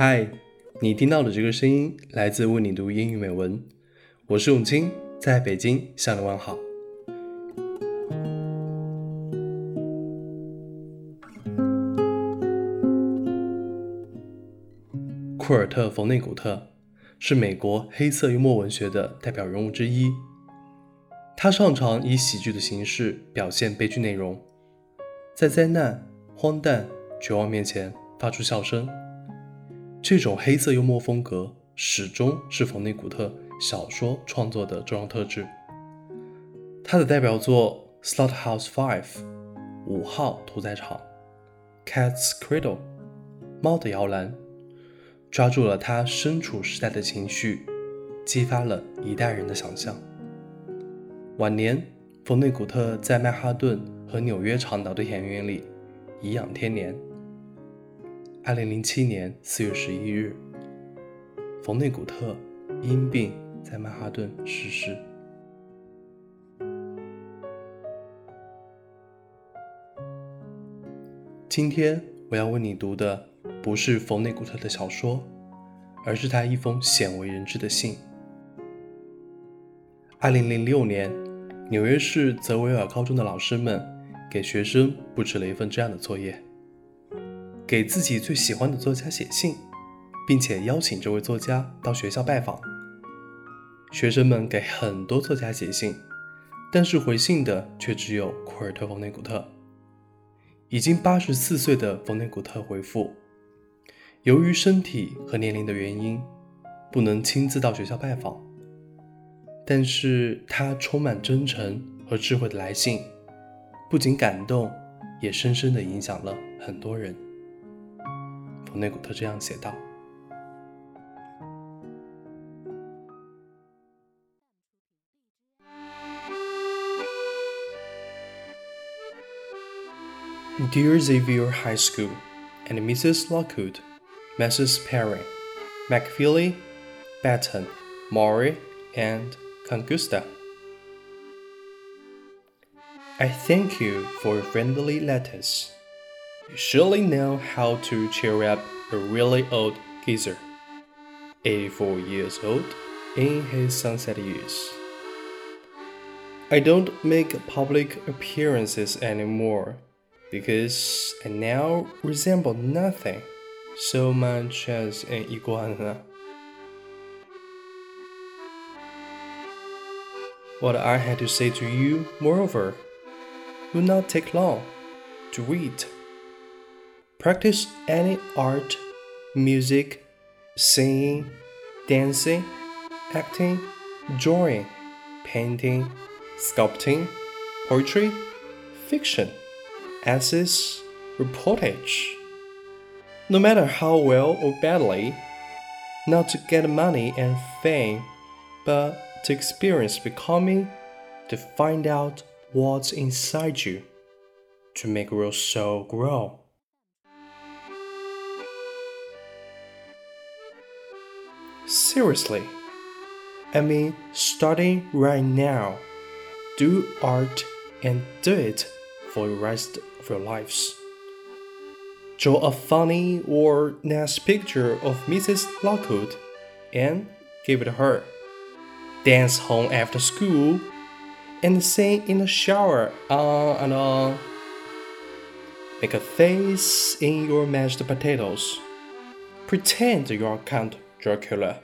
嗨，你听到的这个声音来自为你读英语美文，我是永清，在北京向你问好。库尔特·冯内古特是美国黑色幽默文学的代表人物之一，他擅长以喜剧的形式表现悲剧内容，在灾难、荒诞、绝望面前发出笑声。这种黑色幽默风格始终是冯内古特小说创作的重要特质。他的代表作《Slot House Five》五号屠宰场，《Cat's Cradle》猫的摇篮，抓住了他身处时代的情绪，激发了一代人的想象。晚年，冯内古特在曼哈顿和纽约长岛的田园里颐养天年。二零零七年四月十一日，冯内古特因病在曼哈顿逝世。今天我要为你读的不是冯内古特的小说，而是他一封鲜为人知的信。二零零六年，纽约市泽维尔高中的老师们给学生布置了一份这样的作业。给自己最喜欢的作家写信，并且邀请这位作家到学校拜访。学生们给很多作家写信，但是回信的却只有库尔特·冯内古特。已经八十四岁的冯内古特回复：由于身体和年龄的原因，不能亲自到学校拜访。但是他充满真诚和智慧的来信，不仅感动，也深深地影响了很多人。冯内古特这样写道：Dear Xavier High School and Mrs. Lockwood, Mrs. Perry, McFeely, Batten, Maury, and Congusta. I thank you for your friendly letters. You surely know how to cheer up a really old geezer, 84 years old, in his sunset years. I don't make public appearances anymore because I now resemble nothing so much as an iguana. What I had to say to you, moreover, will not take long to read. Practice any art, music, singing, dancing, acting, drawing, painting, sculpting, poetry, fiction, essays, reportage. No matter how well or badly, not to get money and fame, but to experience becoming, to find out what's inside you, to make your soul grow. Seriously. I mean, starting right now. Do art and do it for the rest of your lives. Draw a funny or nice picture of Mrs. Lockwood and give it to her. Dance home after school and sing in the shower on and on. Make a face in your mashed potatoes. Pretend you're Count Dracula.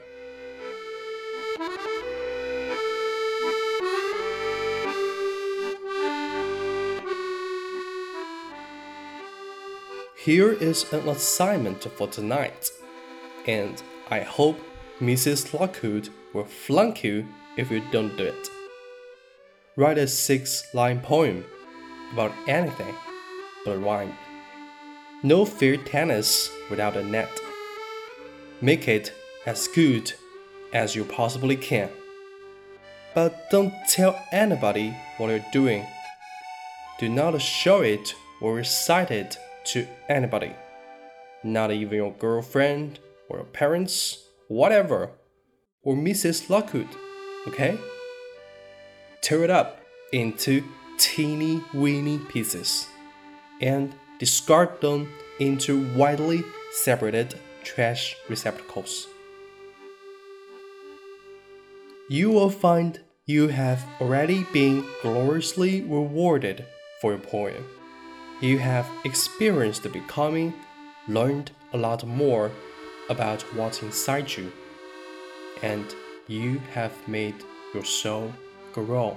Here is an assignment for tonight, and I hope Mrs. Lockwood will flunk you if you don't do it. Write a six line poem about anything but rhyme. No field tennis without a net. Make it as good as you possibly can. But don't tell anybody what you're doing. Do not show it or recite it to anybody. Not even your girlfriend or your parents, whatever, or Mrs. Lockwood, okay? Tear it up into teeny weeny pieces and discard them into widely separated trash receptacles. You will find you have already been gloriously rewarded for your poem. You have experienced the becoming, learned a lot more about what's inside you, and you have made your soul grow.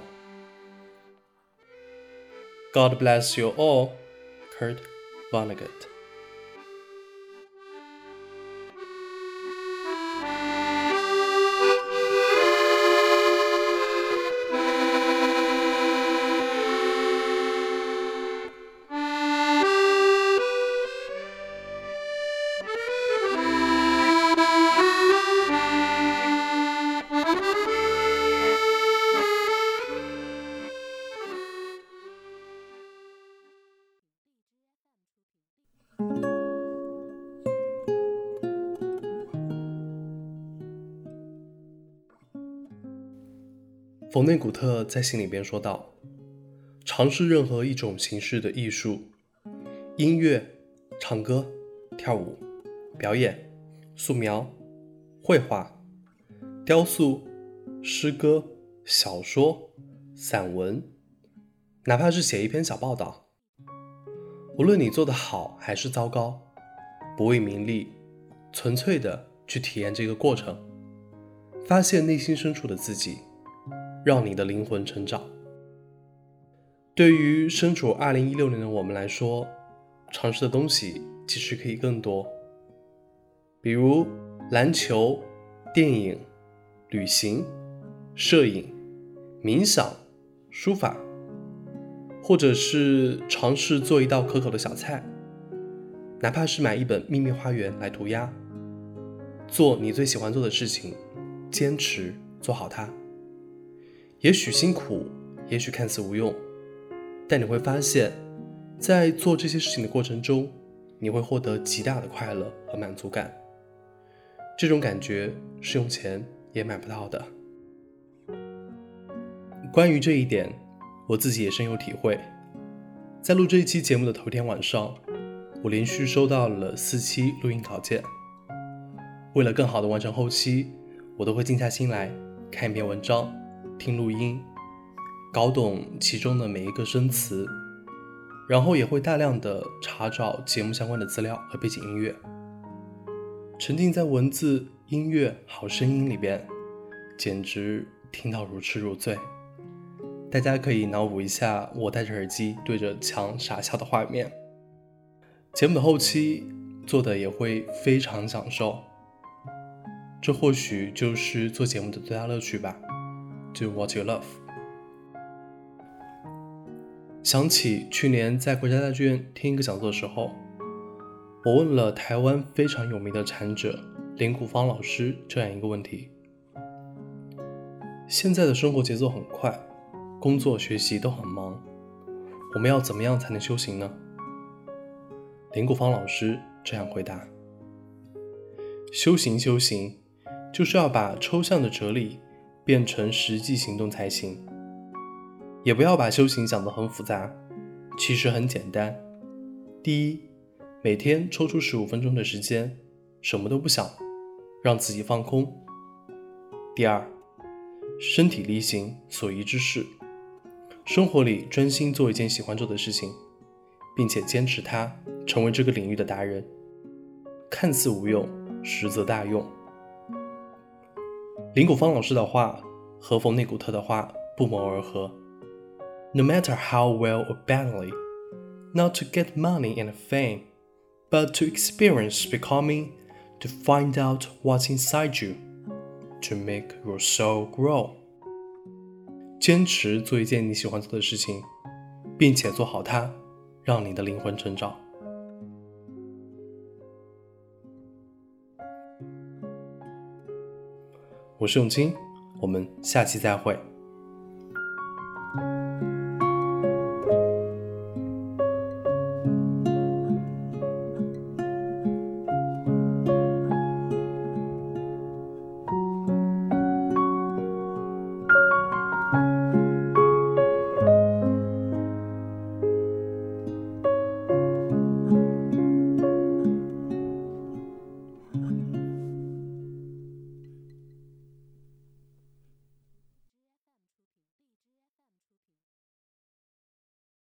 God bless you all, Kurt Vonnegut. 冯内古特在信里边说道：“尝试任何一种形式的艺术，音乐、唱歌、跳舞、表演、素描、绘画、雕塑、诗歌、小说、散文，哪怕是写一篇小报道。无论你做的好还是糟糕，不为名利，纯粹的去体验这个过程，发现内心深处的自己。”让你的灵魂成长。对于身处二零一六年的我们来说，尝试的东西其实可以更多，比如篮球、电影、旅行、摄影、冥想、书法，或者是尝试做一道可口的小菜，哪怕是买一本《秘密花园》来涂鸦，做你最喜欢做的事情，坚持做好它。也许辛苦，也许看似无用，但你会发现，在做这些事情的过程中，你会获得极大的快乐和满足感。这种感觉是用钱也买不到的。关于这一点，我自己也深有体会。在录这一期节目的头天晚上，我连续收到了四期录音稿件。为了更好的完成后期，我都会静下心来看一篇文章。听录音，搞懂其中的每一个生词，然后也会大量的查找节目相关的资料和背景音乐，沉浸在文字、音乐、好声音里边，简直听到如痴如醉。大家可以脑补一下我戴着耳机对着墙傻笑的画面。节目的后期做的也会非常享受，这或许就是做节目的最大乐趣吧。Do what you love。想起去年在国家大剧院听一个讲座的时候，我问了台湾非常有名的禅者林谷芳老师这样一个问题：现在的生活节奏很快，工作学习都很忙，我们要怎么样才能修行呢？林谷芳老师这样回答：修行，修行，就是要把抽象的哲理。变成实际行动才行，也不要把修行想得很复杂，其实很简单。第一，每天抽出十五分钟的时间，什么都不想，让自己放空。第二，身体力行所宜之事，生活里专心做一件喜欢做的事情，并且坚持它，成为这个领域的达人。看似无用，实则大用。林谷芳老师的话和冯内古特的话不谋而合。No matter how well or badly, not to get money and fame, but to experience becoming, to find out what's inside you, to make your soul grow. 坚持做一件你喜欢做的事情，并且做好它，让你的灵魂成长。 我是永清，我们下期再会。